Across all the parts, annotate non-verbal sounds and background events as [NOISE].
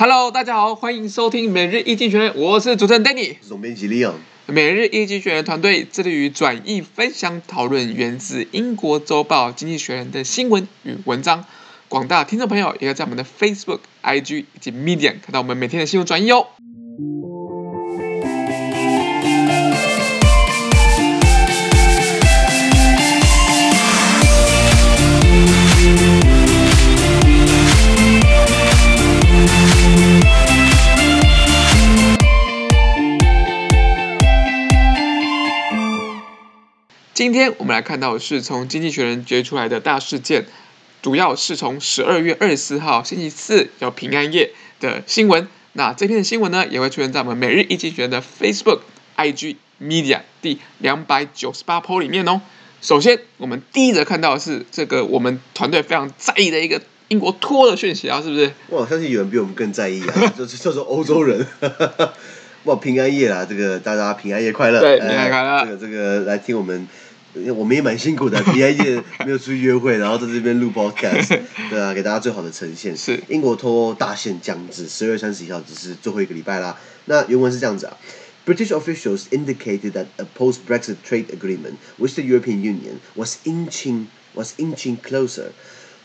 Hello，大家好，欢迎收听每日一经济学人，我是主持人 Danny，总编辑 Leon。每日一经济学人团队致力于转译、分享、讨论源自英国周报《经济学人》的新闻与文章。广大听众朋友也可以在我们的 Facebook、IG 以及 Medium 看到我们每天的新闻转译哦。今天我们来看到的是从《经济学人》掘出来的大事件，主要是从十二月二十四号星期四叫平安夜的新闻。那这篇的新闻呢，也会出现在我们每日一经济学人的 Facebook、IG、Media 第两百九十八 po 里面哦。首先，我们第一则看到的是这个我们团队非常在意的一个英国脱欧的讯息啊，是不是？哇，相信有人比我们更在意啊，[LAUGHS] 就是叫做欧洲人。[LAUGHS] 哇，平安夜啦，这个大家平安夜快乐！对，平安夜快乐。呃、这个这个来听我们。我们也蛮辛苦的，平安夜没有出去约会，然后在这边录 [LAUGHS] podcast，对啊，给大家最好的呈现。是英国脱欧大限将至，十二月三十一号只是最后一个礼拜啦。那原文是这样子啊：British officials [LAUGHS] indicated that a post-Brexit trade agreement with the European Union was inching was inching closer.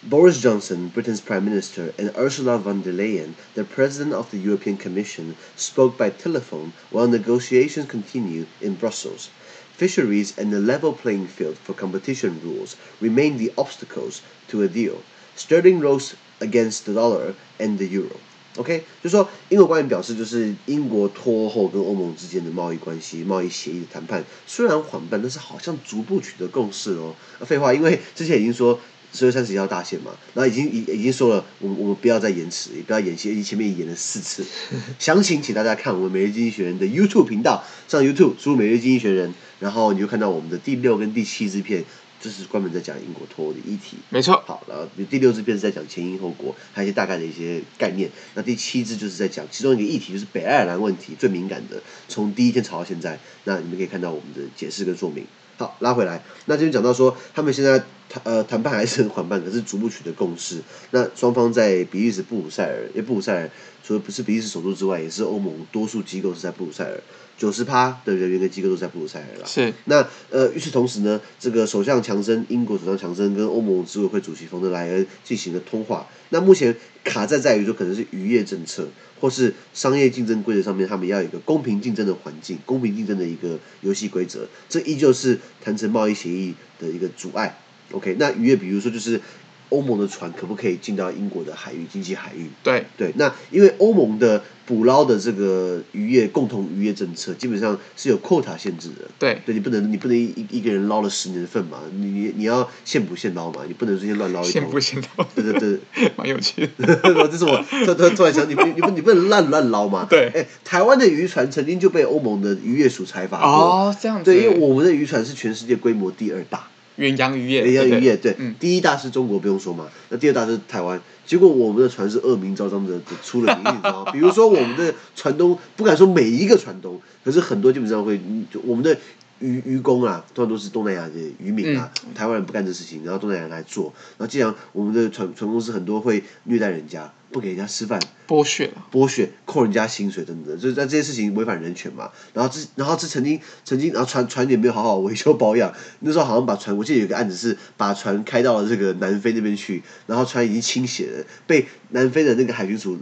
Boris Johnson, Britain's Prime Minister, and Ursula von der Leyen, the President of the European Commission, spoke by telephone while negotiations continue in Brussels. Fisheries and the level playing field for competition rules remain the obstacles to a deal. Sterling rose against the dollar and the euro. OK，就是说英国官员表示，就是英国脱欧后跟欧盟之间的贸易关系、贸易协议的谈判虽然缓慢，但是好像逐步取得共识哦。废话，因为之前已经说。 十月三十一号大限嘛，然后已经已已经说了，我们我们不要再延迟，也不要演戏，因为前面演了四次。[LAUGHS] 详情请大家看我们每日经济学人的 YouTube 频道，上 YouTube 输入每日经济学人，然后你就看到我们的第六跟第七支片，就是专门在讲英国脱欧的议题。没错。好，然后第六支片是在讲前因后果，还有一些大概的一些概念。那第七支就是在讲其中一个议题，就是北爱尔兰问题最敏感的，从第一天吵到现在。那你们可以看到我们的解释跟说明。好，拉回来，那这边讲到说，他们现在谈呃谈判还是很缓慢，可是逐步取得共识。那双方在比利时布鲁塞尔，因为布鲁塞尔除了不是比利时首都之外，也是欧盟多数机构是在布鲁塞尔，九十趴的人员跟机构都在布鲁塞尔了。是。那呃，与此同时呢，这个首相强森，英国首相强森跟欧盟执委会主席冯德莱恩进行了通话。那目前卡在在于说，可能是渔业政策。或是商业竞争规则上面，他们要有一个公平竞争的环境，公平竞争的一个游戏规则，这依旧是谈成贸易协议的一个阻碍。OK，那渔业比如说就是。欧盟的船可不可以进到英国的海域，经济海域？对对，那因为欧盟的捕捞的这个渔业共同渔业政策，基本上是有 quota 限制的。对，对你不能，你不能一一个人捞了十年份嘛，你你你要现捕现捞嘛，你不能直接乱捞一通。现捕现捞。对对对，[LAUGHS] 蛮有趣的。[LAUGHS] 这是我突突突然想，你不你不你不能乱乱捞嘛。对。哎，台湾的渔船曾经就被欧盟的渔业署裁罚过。哦，这样子。对，因为我们的渔船是全世界规模第二大。远洋渔业，远洋渔业，对，嗯，第一大是中国，不用说嘛，那第二大是台湾。结果我们的船是恶名昭彰的，出了名，你知道吗？[LAUGHS] 比如说我们的船东，不敢说每一个船东，可是很多基本上会，就我们的渔渔工啊，通常都是东南亚的渔民啊，嗯、台湾人不干这事情，然后东南亚人来做，然后既然我们的船船公司很多会虐待人家。不给人家吃饭，剥削，剥削，扣人家薪水等等，就是在这些事情违反人权嘛。然后这，然后这曾经，曾经，然后船船也没有好好维修保养。那时候好像把船，我记得有个案子是把船开到了这个南非那边去，然后船已经倾斜了，被南非的那个海军署。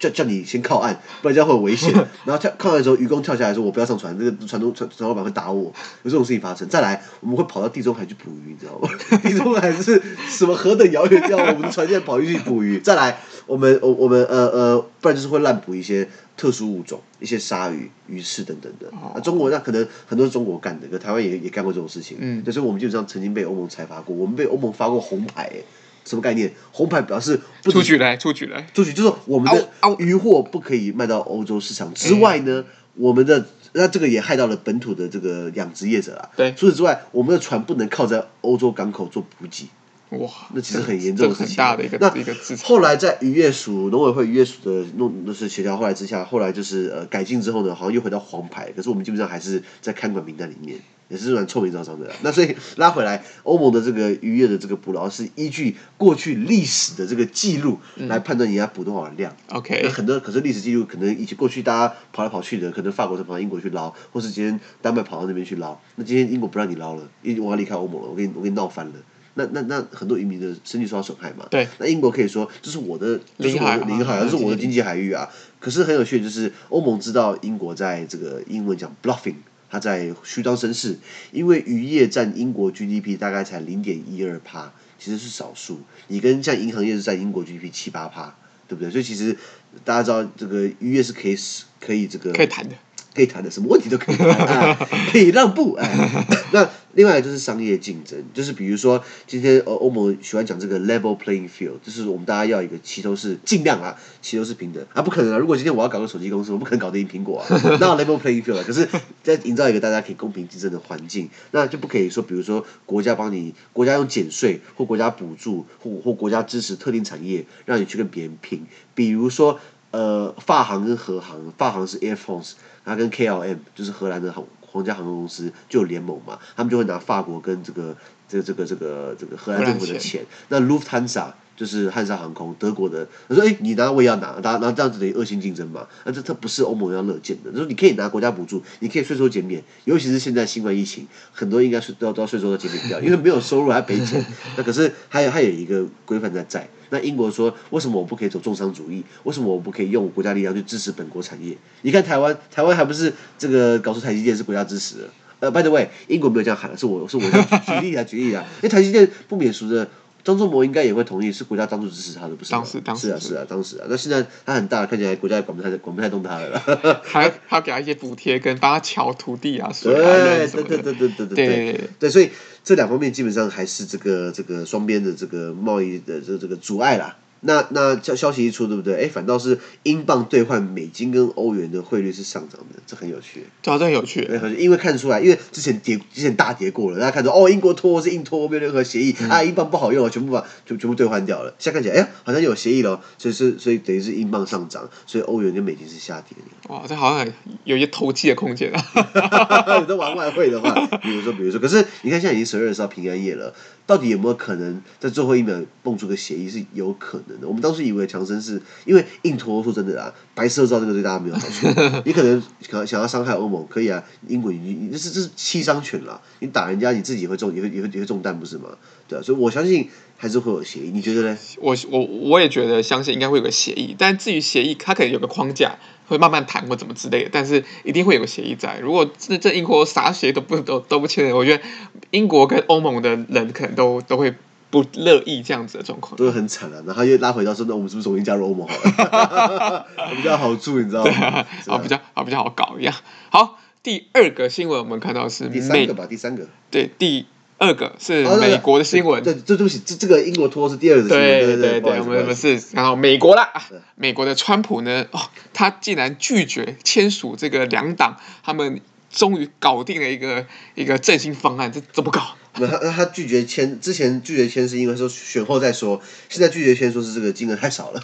叫叫你先靠岸，不然这样会有危险。[LAUGHS] 然后跳靠岸的时候，渔工跳下来说：“我不要上船，这个船东船船老板会打我。”有这种事情发生。再来，我们会跑到地中海去捕鱼，你知道吗？[LAUGHS] 地中海是什么何等遥远地方？我们的船现在跑进去捕鱼。再来，我们我我们呃呃，不然就是会滥捕一些特殊物种，一些鲨鱼、鱼翅等等的。啊，中国那可能很多是中国干的，可台湾也也干过这种事情。嗯，就是我们基本上曾经被欧盟裁罚过，我们被欧盟发过红牌、欸。什么概念？红牌表示不出局来，出局来，出局就是我们的渔获不可以卖到欧洲市场之外呢。我们的那这个也害到了本土的这个养殖业者啊。对，除此之外，我们的船不能靠在欧洲港口做补给。哇，那其实很严重的事情。很大的一个那一个制裁。后来在渔业署、农委会渔业署的弄那是协调后来之下，后来就是呃改进之后呢，好像又回到黄牌，可是我们基本上还是在看管名单里面。也是蛮臭名昭彰的，那所以拉回来，欧盟的这个渔业的这个捕捞是依据过去历史的这个记录来判断人家捕多少量。OK，、嗯、那很多可是历史记录可能以前过去大家跑来跑去的，可能法国是跑到英国去捞，或是今天丹麦跑到那边去捞，那今天英国不让你捞了，因为我要离开欧盟了，我给你我给你闹翻了。那那那很多渔民的生计受到损害嘛。对。那英国可以说这是我的领海，领海，这是我的经济海域啊。可是很有趣的就是欧盟知道英国在这个英文讲 bluffing。他在虚张声势，因为渔业占英国 GDP 大概才零点一二趴，其实是少数。你跟像银行业是占英国 GDP 七八趴，对不对？所以其实大家知道这个渔业是可以可以这个可以谈的，可以谈的，什么问题都可以谈，啊、可以让步哎。那另外就是商业竞争，就是比如说今天欧欧盟喜欢讲这个 level playing field，就是我们大家要一个齐头是，尽量啊齐头是平等啊，不可能啊！如果今天我要搞个手机公司，我不可能搞得赢苹果啊，[LAUGHS] 那 level playing field 啊。可是，在营造一个大家可以公平竞争的环境，那就不可以说，比如说国家帮你，国家用减税或国家补助或或国家支持特定产业，让你去跟别人拼。比如说，呃，法航跟荷航，法航是 Air France，它跟 KLM 就是荷兰的航。皇家航空公司就有联盟嘛，他们就会拿法国跟这个这个这个这个这个荷兰政府的钱。那 Lufthansa 就是汉莎航空，德国的，他说哎，你拿我也要拿，拿拿这样子等于恶性竞争嘛？那这这不是欧盟要乐见的。他说你可以拿国家补助，你可以税收减免，尤其是现在新冠疫情，很多应该是都要都要税收都减免掉，因为没有收入还赔钱。那可是还有还有一个规范在在。那英国说，为什么我不可以走重商主义？为什么我不可以用国家力量去支持本国产业？你看台湾，台湾还不是这个搞出台积电是国家支持的？呃，by the way，英国没有这样喊，是我是我举例啊，举例啊，因为台积电不免俗的。张忠谋应该也会同意，是国家当初支持他的，不是吗？当时，当时是啊，是啊，当时啊。那现在他很大，看起来国家也管不太管不太动他了。还还要给他一些补贴，跟帮他瞧土地啊，对对对对对对对对对对。所以这两方面基本上还是这个这个双边的这个贸易的这这个阻碍啦。那那消消息一出，对不对？哎，反倒是英镑兑换美金跟欧元的汇率是上涨的，这很有趣。这很有趣。因为看得出来，因为之前跌，之前大跌过了，大家看到哦，英国脱欧是硬脱欧，没有任何协议，嗯、啊，英镑不好用啊，全部把全全部兑换掉了。现在看起来，哎呀，好像有协议了，所以是所以等于是英镑上涨，所以欧元跟美金是下跌的。哇，这好像有一些投机的空间啊。[LAUGHS] 你都玩外汇的话，比如说比如说，可是你看现在已经十二月十号平安夜了。到底有没有可能在最后一秒蹦出个协议是有可能的？我们当时以为强生是因为硬拖，说真的啊，白色照这个对大家没有好处。[LAUGHS] 你可能想想要伤害欧盟，可以啊，英国你这是这是七伤拳了，你打人家你自己也会中也会也会也会中弹不是吗？对啊，所以我相信还是会有协议，你觉得呢？[LAUGHS] 我我我也觉得相信应该会有个协议，但至于协议，它可能有个框架。会慢慢谈或怎么之类的，但是一定会有个协议在。如果这这英国啥协议都不都都不签，我觉得英国跟欧盟的人可能都都会不乐意这样子的状况，都会很惨啊。然后又拉回到说，那我们是不是重新加入欧盟好了？[LAUGHS] 比较好住，你知道吗？啊，啊，比较啊比较好搞一样。好，第二个新闻我们看到是第三个吧，第三个对第。二个是美国的新闻，哦，对，这对不起，这这个英国脱欧是第二个新闻，对对对，对，我们我们是然后美国啦，美国的川普呢，哦，他竟然拒绝签署这个两党，他们终于搞定了一个一个振兴方案，这怎么搞？那他他拒绝签，之前拒绝签是因为说选后再说，现在拒绝签说是这个金额太少了，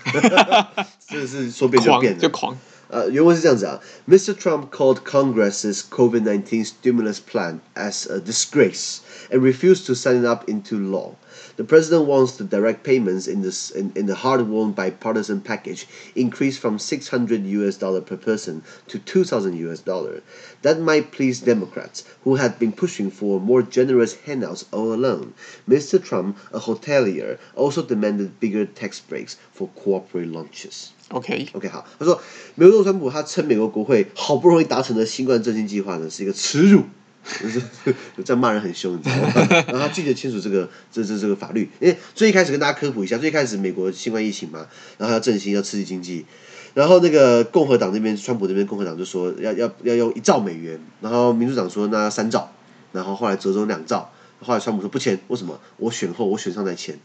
真的是说变就变了，就狂。呃，原文是这样子啊，Mr. Trump called Congress's COVID-19 stimulus plan as a disgrace and refused to sign it up into law. The president wants the direct payments in this in, in the hard-won bipartisan package increased from 600 US dollar per person to 2,000 US dollar. That might please Democrats who had been pushing for more generous handouts all along. Mr. Trump, a hotelier, also demanded bigger tax breaks for corporate lunches. OK OK 好，他说，美国川普他称美国国会好不容易达成的新冠振兴计划呢是一个耻辱，就是 [LAUGHS] 这样骂人很凶，你知道吗？[LAUGHS] 然后他拒绝签署这个这这这个法律，因为最一开始跟大家科普一下，最一开始美国新冠疫情嘛，然后要振兴要刺激经济，然后那个共和党那边川普那边共和党就说要要要用一兆美元，然后民主党说那三兆，然后后来折中两兆，后来川普说不签，为什么？我选后我选上再签。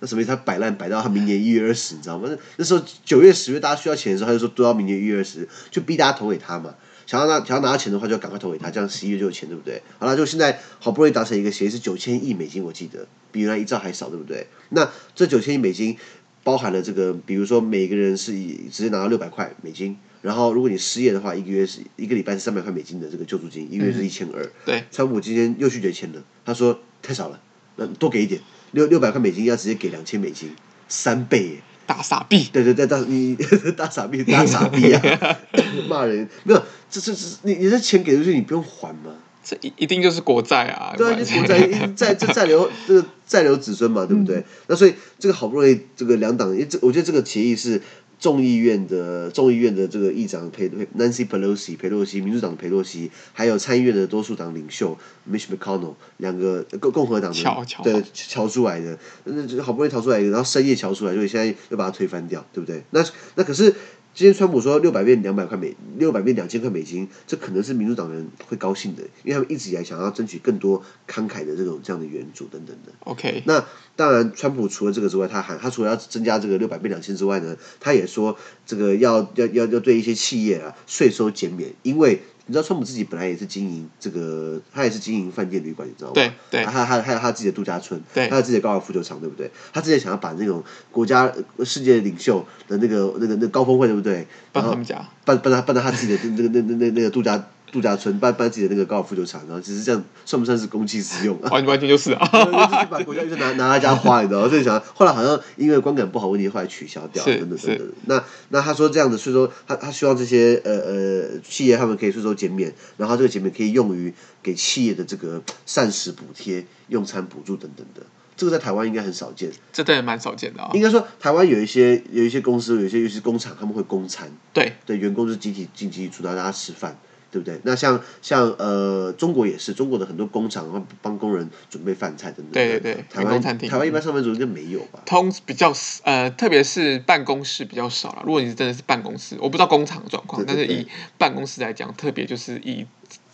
那什么意思？他摆烂摆到他明年一月二十，你知道吗？那那时候九月十月大家需要钱的时候，他就说都要明年一月二十，就逼大家投给他嘛。想要拿想要拿到钱的话，就要赶快投给他，这样十一月就有钱，对不对？好了，就现在好不容易达成一个协议，是九千亿美金，我记得比原来一兆还少，对不对？那这九千亿美金包含了这个，比如说每个人是以直接拿到六百块美金，然后如果你失业的话，一个月是一个礼拜是三百块美金的这个救助金，一个月是一千二。对，川普今天又拒绝签了，他说太少了，那多给一点，六六百块美金要直接给两千美金，三倍耶。大傻逼！对对对，大你 [LAUGHS] 大傻逼，大傻逼啊！[LAUGHS] 骂人没有，这这这，你你这钱给出去，你不用还吗？这一一定就是国债啊！对啊，就国债，债这债留这个债留子孙嘛，对不对？嗯、那所以这个好不容易这个两党，因为这我觉得这个协议是。众议院的众议院的这个议长佩佩 Nancy Pelosi 佩洛西，民主党的佩洛西，还有参议院的多数党领袖 Mitch McConnell 两个共共和党的对乔出来的，那好不容易逃出来一个，然后深夜乔出来，所以现在又把它推翻掉，对不对？那那可是。今天川普说六百变两百块美，六百变两千块美金，这可能是民主党人会高兴的，因为他们一直以来想要争取更多慷慨的这种这样的援助等等的。OK，那当然，川普除了这个之外，他还他除了要增加这个六百变两千之外呢，他也说这个要要要要对一些企业啊税收减免，因为。你知道川普自己本来也是经营这个，他也是经营饭店旅馆，你知道吗？对对。他他还有他自己的度假村，对，他有自己的高尔夫球场，对不对？他之前想要把那种国家世界领袖的那个那个那个高峰会，对不对？搬他们家，搬搬他办到他自己的那个那那那那个度假。度假村搬搬自己的那个高尔夫球场，然后其实这样算不算是公器私用啊？完 [LAUGHS] 完全就是啊，就是把国家预算拿拿他家花，你知道吗？所以想后来好像因为观感不好问题，后来取消掉，等等等等。那那他说这样的税收，他他希望这些呃呃企业他们可以税收减免，然后这个减免可以用于给企业的这个膳食补贴、用餐补助等等的。这个在台湾应该很少见，这当然蛮少见的啊、哦。应该说台湾有一些有一些公司，有一些尤其是工厂，他们会供餐，对对，员工就是集体进集体出到大家吃饭。对不对？那像像呃，中国也是，中国的很多工厂会帮工人准备饭菜等等。对对对，台湾餐厅，台湾一般上班族应该没有吧？通比较呃，特别是办公室比较少了。如果你是真的是办公室，我不知道工厂的状况，但是以办公室来讲，特别就是以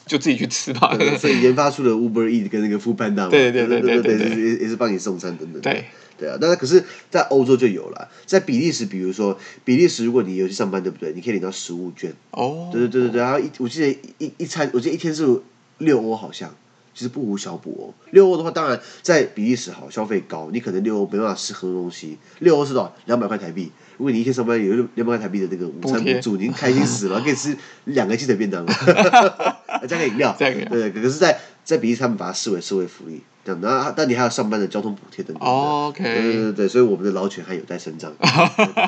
就自己去吃吧。[LAUGHS] 所以研发出了 Uber Eats 跟那个 Foodpanda 对对对对对对，也也是帮你送餐等等。对。对啊，但是可是，在欧洲就有了，在比利时，比如说比利时，如果你有去上班，对不对？你可以领到食物券。哦。对对对对对，然后一我记得一一餐，我记得一天是六欧，好像其实不无小补哦。六欧的话，当然在比利时好，消费高，你可能六欧没办法吃很多东西。六欧是多少？两百块台币。如果你一天上班有两百块台币的那个午餐补助，你开心死了，可以吃两个鸡腿便当，[LAUGHS] 加个饮料。对对，可是在在比利时他们把它视为社会福利。这样，那但你还有上班的交通补贴等等的。OK。对对对对，所以我们的劳权还有待伸张。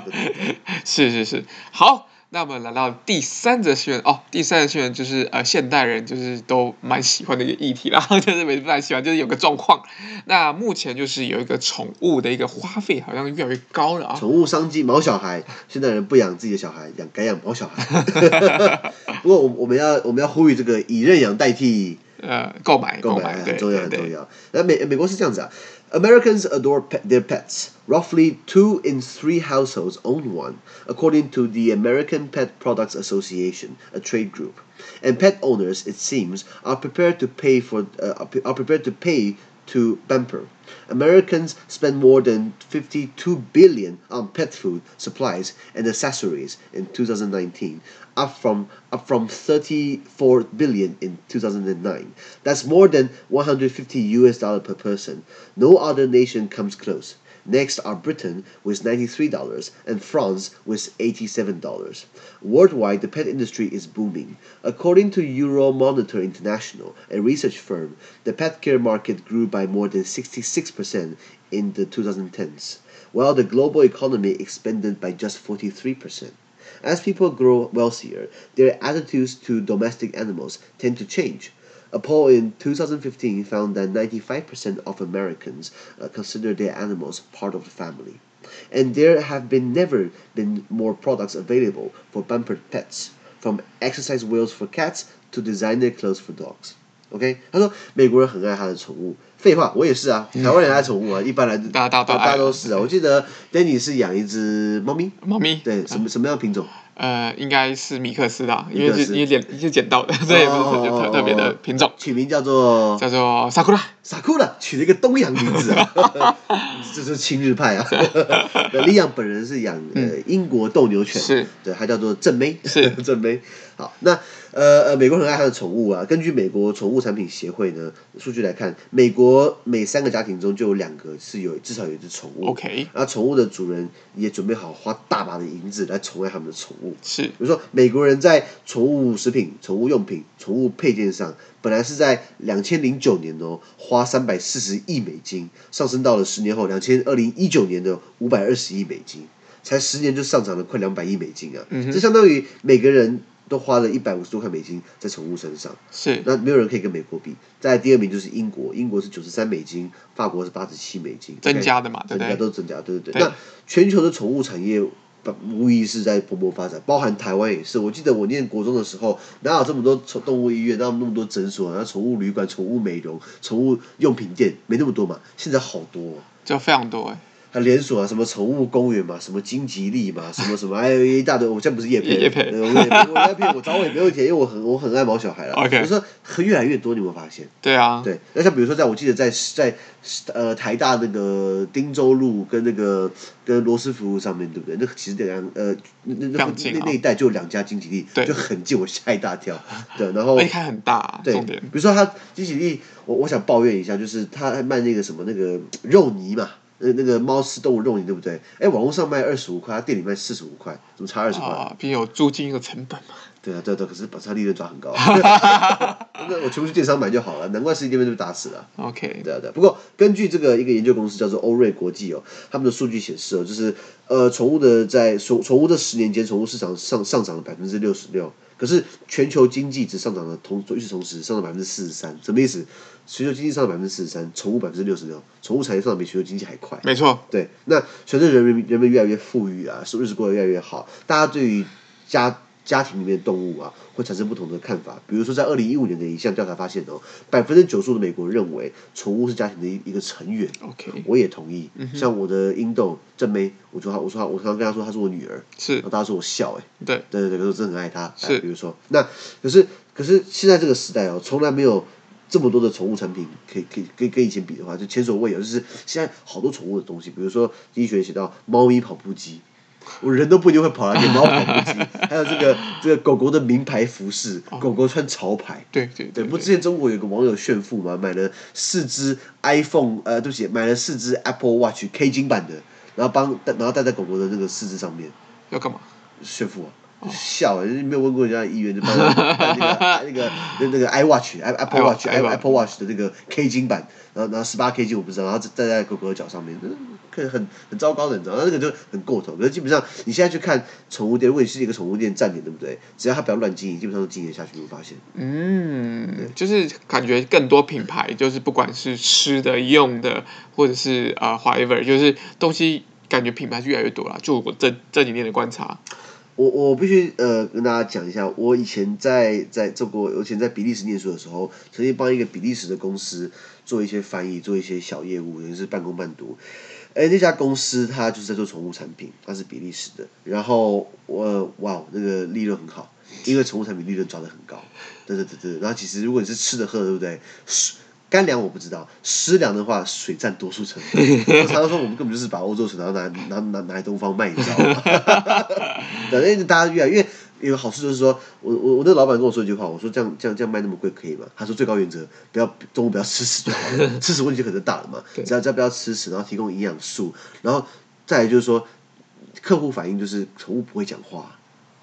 [LAUGHS] 是是是，好，那我们来到第三则新闻哦。第三则新闻就是呃，现代人就是都蛮喜欢的一个议题啦，[LAUGHS] 就是每次蛮喜欢，就是有个状况。那目前就是有一个宠物的一个花费好像越来越高了啊。宠物商机，毛小孩，现代人不养自己的小孩，养改养毛小孩。[LAUGHS] 不过我我们要我们要呼吁这个以认养代替。呃，购买购买很重要很重要。那美美国是这样子啊，Americans adore pet, their pets. Roughly two in three households own one, according to the American Pet Products Association, a trade group. And pet owners, it seems, are prepared to pay for uh, are prepared to pay to pamper. Americans spend more than 52 billion on pet food, supplies, and accessories in 2019, up from up from 34 billion in 2009. That's more than 150 US dollar per person. No other nation comes close. Next are Britain with $93 and France with $87. Worldwide, the pet industry is booming. According to Euromonitor International, a research firm, the pet care market grew by more than 66% in the 2010s, while the global economy expanded by just 43%. As people grow wealthier, their attitudes to domestic animals tend to change. A poll in 2015 found that 95% of Americans uh, consider their animals part of the family. And there have been never been more products available for pampered pets, from exercise wheels for cats to designer clothes for dogs. OK，他说美国人很爱他的宠物。废话，我也是啊，台湾人爱宠物啊，一般来大家大家都是啊。我记得 Danny 是养一只猫咪，猫咪，对，什么什么样的品种？呃，应该是米克斯的，因为是因为捡是捡到的，[LAUGHS] 这也不是特特别的品种。取名叫做叫做萨库拉，萨库拉，取了一个东洋名字啊，[LAUGHS] 这是亲日派啊。[LAUGHS] 李阳本人是养呃英国斗牛犬，是，对，它叫做正妹，是正妹。好，那。呃呃，美国人很爱他的宠物啊。根据美国宠物产品协会呢数据来看，美国每三个家庭中就有两个是有至少有一只宠物。OK。那宠物的主人也准备好花大把的银子来宠爱他们的宠物。是。比如说，美国人在宠物食品、宠物用品、宠物配件上，本来是在两千零九年哦，花三百四十亿美金，上升到了十年后两千二零一九年的五百二十亿美金，才十年就上涨了快两百亿美金啊！嗯。这相当于每个人。都花了一百五十多块美金在宠物身上，是那没有人可以跟美国比。在第二名就是英国，英国是九十三美金，法国是八十七美金，增加的嘛，增加都增加，对对对。那全球的宠物产业无疑是在蓬勃发展，包含台湾也是。我记得我念国中的时候，哪有这么多宠动物医院，哪有那么多诊所，然后宠物旅馆、宠物美容、宠物用品店，没那么多嘛。现在好多，就非常多哎。连锁啊，什么宠物公园嘛，什么金吉利嘛，什么什么，还有一大堆。我现在不是业配，业配，我业配，我找我也没问题，因为我很我很爱毛小孩了。OK，我说越来越多，你有没有发现？对啊，对。那像比如说，在我记得在在呃台大那个汀州路跟那个跟罗斯福路上面对不对？那其实两呃那那那那一带就两家金吉利，就很近，我吓一大跳。[LAUGHS] 对，然后一开很大，对，比如说他金吉利，我我想抱怨一下，就是他卖那个什么那个肉泥嘛。那那个猫吃动物肉你对不对？哎，网络上卖二十五块，他店里卖四十五块，怎么差二十块？啊，毕竟有租金有成本嘛。对啊，对对，可是把他利润抓很高。[LAUGHS] 那我全部去电商买就好了，难怪实体店面就被打死了。OK。对啊对，不过根据这个一个研究公司叫做欧瑞国际哦，他们的数据显示哦，就是呃，宠物的在宠宠物的十年间，宠物市场上上涨了百分之六十六。可是全球经济只上涨了同与此同时上涨百分之四十三，什么意思？全球经济上涨百分之四十三，宠物百分之六十六，宠物产业上涨比全球经济还快。没错，对。那随着人民人们越来越富裕啊，日子过得越来越好，大家对于家家庭里面的动物啊，会产生不同的看法。比如说，在二零一五年的一项调查发现哦，百分之九十五的美国人认为宠物是家庭的一一个成员。OK，我也同意。嗯、像我的英豆正妹，我说她，我说她，我常常跟她说她是我女儿。是，然后大家说我笑哎。对，对对对，我真的很爱她。是，比如说那，可是可是现在这个时代哦，从来没有这么多的宠物产品可以可以跟跟以前比的话，就前所未有。就是现在好多宠物的东西，比如说经济学写到猫咪跑步机。我人都不一定会跑来给猫跑步机，还有这个 [LAUGHS] 这个狗狗的名牌服饰，狗狗穿潮牌。对对对。不，之前中国有个网友炫富嘛，买了四只 iPhone，呃，对不起，买了四只 Apple Watch K 金版的，然后帮然后戴在狗狗的那个四肢上面。要干嘛？炫富啊！笑，没有问过人家的意愿，就帮那个那个 [LAUGHS] 那那个 iWatch Apple Watch Apple Watch 的那个 K 金版，然后然后十八 K 金我不知道，然后戴在狗狗的脚上面。可很很糟糕的，你知道，那个就很过头。可是基本上，你现在去看宠物店，如果你是一个宠物店站点，对不对？只要它不要乱经营，基本上都经营下去。你会发现，嗯，就是感觉更多品牌，就是不管是吃的、用的，或者是啊、呃、whatever，就是东西感觉品牌是越来越多了。就我这这几年的观察，我我必须呃跟大家讲一下，我以前在在做过，我以前在比利时念书的时候，曾经帮一个比利时的公司做一些翻译，做一些小业务，也是半工半读。哎，那家公司它就是在做宠物产品，它是比利时的。然后我哇，那个利润很好，因为宠物产品利润抓得很高。对对对对，然后其实如果你是吃的喝的，对不对？干粮我不知道，湿粮的话水占多数成分。[LAUGHS] 我常常说我们根本就是把欧洲水然后拿拿拿拿来东方卖，你知道吗？[LAUGHS] 对，因为大家越来越。有好处就是说，我我我那个老板跟我说一句话，我说这样这样这样卖那么贵可以吗？他说最高原则不要中午不要吃屎就好了，[LAUGHS] 吃屎问题就可能大了嘛。只要只要不要吃屎，然后提供营养素，然后再来就是说，客户反应就是宠物不会讲话，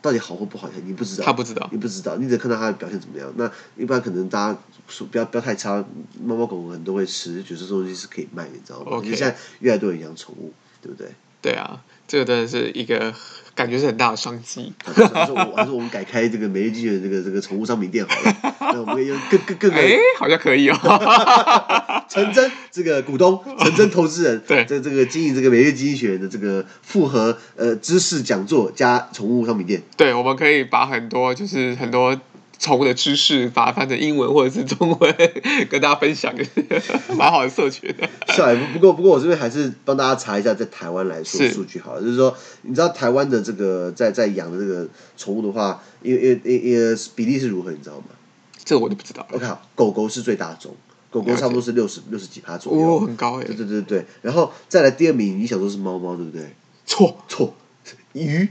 到底好或不好你不知道，他不知道，你不知道，你只看到它的表现怎么样。那一般可能大家说不要不要太差，猫猫狗狗很多会吃，觉得这东西是可以卖，你知道吗？因为 Okay. 现在越来越多人养宠物，对不对？对啊，这个真的是一个。感觉是很大的商机。[LAUGHS] 还是我，还是我们改开这个美日精选这个这个宠物商品店好了。[LAUGHS] 那我们可以用更更更哎，好像可以哦。[LAUGHS] 陈真这个股东，陈真投资人，对，这这个经营这个美日精选的这个复合呃知识讲座加宠物商品店。对，我们可以把很多就是很多。宠物的知识，把它翻成英文或者是中文跟大家分享，[LAUGHS] 蛮好的社群的。是啊，不过不过我这边还是帮大家查一下，在台湾来说数据好了，就是说，你知道台湾的这个在在养的这个宠物的话，因为因为因为比例是如何，你知道吗？这个我就不知道了。OK，狗狗是最大宗，狗狗差不多是六十六十几趴左右，哦，很高哎。对对对对，然后再来第二名，你想说是猫猫对不对？错错，鱼。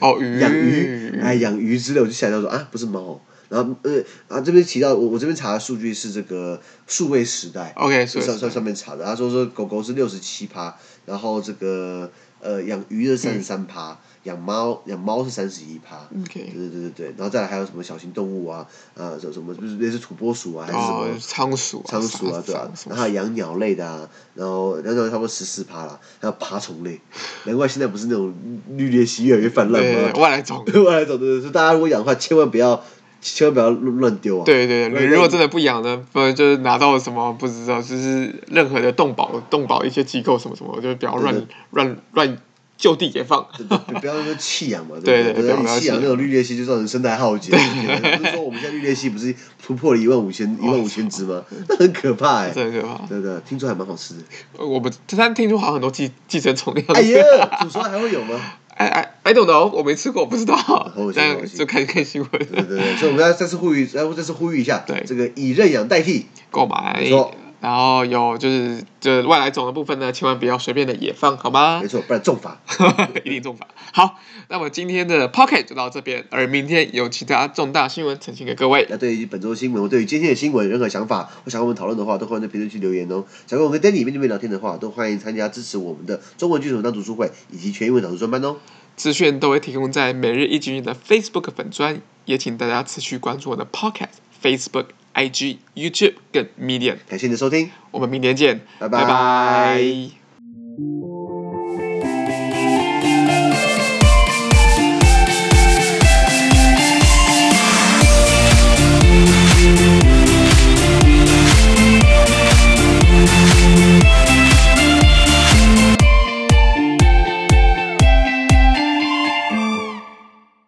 哦，鱼。养鱼，哎，养鱼之类，我就想到说啊，不是猫。然后呃啊，这边提到我我这边查的数据是这个数位时代，OK，上上上面查的，他说说狗狗是六十七趴，然后这个呃养鱼的三十三趴。嗯养猫养猫是三十一趴，Okay. 对对对对对，然后再来还有什么小型动物啊，呃什什么就是类似土拨鼠啊，还是什么仓鼠仓鼠啊，对啊，然后还养鸟类的啊，然后然后差不多十四趴了，还有爬虫类，难怪现在不是那种绿鬣蜥越来越泛滥吗？外来种，[LAUGHS] 外来种对对，所以大家如果养的话，千万不要千万不要乱乱丢啊！对对对，你如果真的不养呢，不然就是拿到什么不知道，就是任何的动保动保一些机构什么什么，就不要乱乱乱。就地解放，对对对，不要说弃养嘛，[LAUGHS] 对不对？你弃养那种绿鬣蜥，就造成生态浩劫。[LAUGHS] 不是说我们现在绿鬣蜥不是突破了一万五千 [LAUGHS] 一万五千只吗？那很可怕哎，很可怕。对对，听说还蛮好吃的。我不，但听说好像很多寄寄生虫。哎呀，煮熟还会有吗？哎哎，I don't know，我没吃过，我不知道。[LAUGHS] 但就看看新闻。对对对，所以我们要再次呼吁，要再次呼吁一下，对这个以认养代替购买。然后有就是这外来种的部分呢，千万不要随便的野放，好吗？没错，不然重罚，[LAUGHS] 一定重罚。好，那么今天的 Pocket 就到这边，而明天有其他重大新闻呈现给各位。那对于本周新闻，或对于今天的新闻，任何想法或想跟我们讨论的话，都欢迎在评论区留言哦。想跟我们 Danny 面对面聊天的话，都欢迎参加支持我们的中文剧场当读书会以及全英文导读专班哦。资讯都会提供在每日一经济的 Facebook 粉专，也请大家持续关注我的 Pocket Facebook。I G、YouTube 跟 Medium，感谢你的收听，我们明天见，拜拜。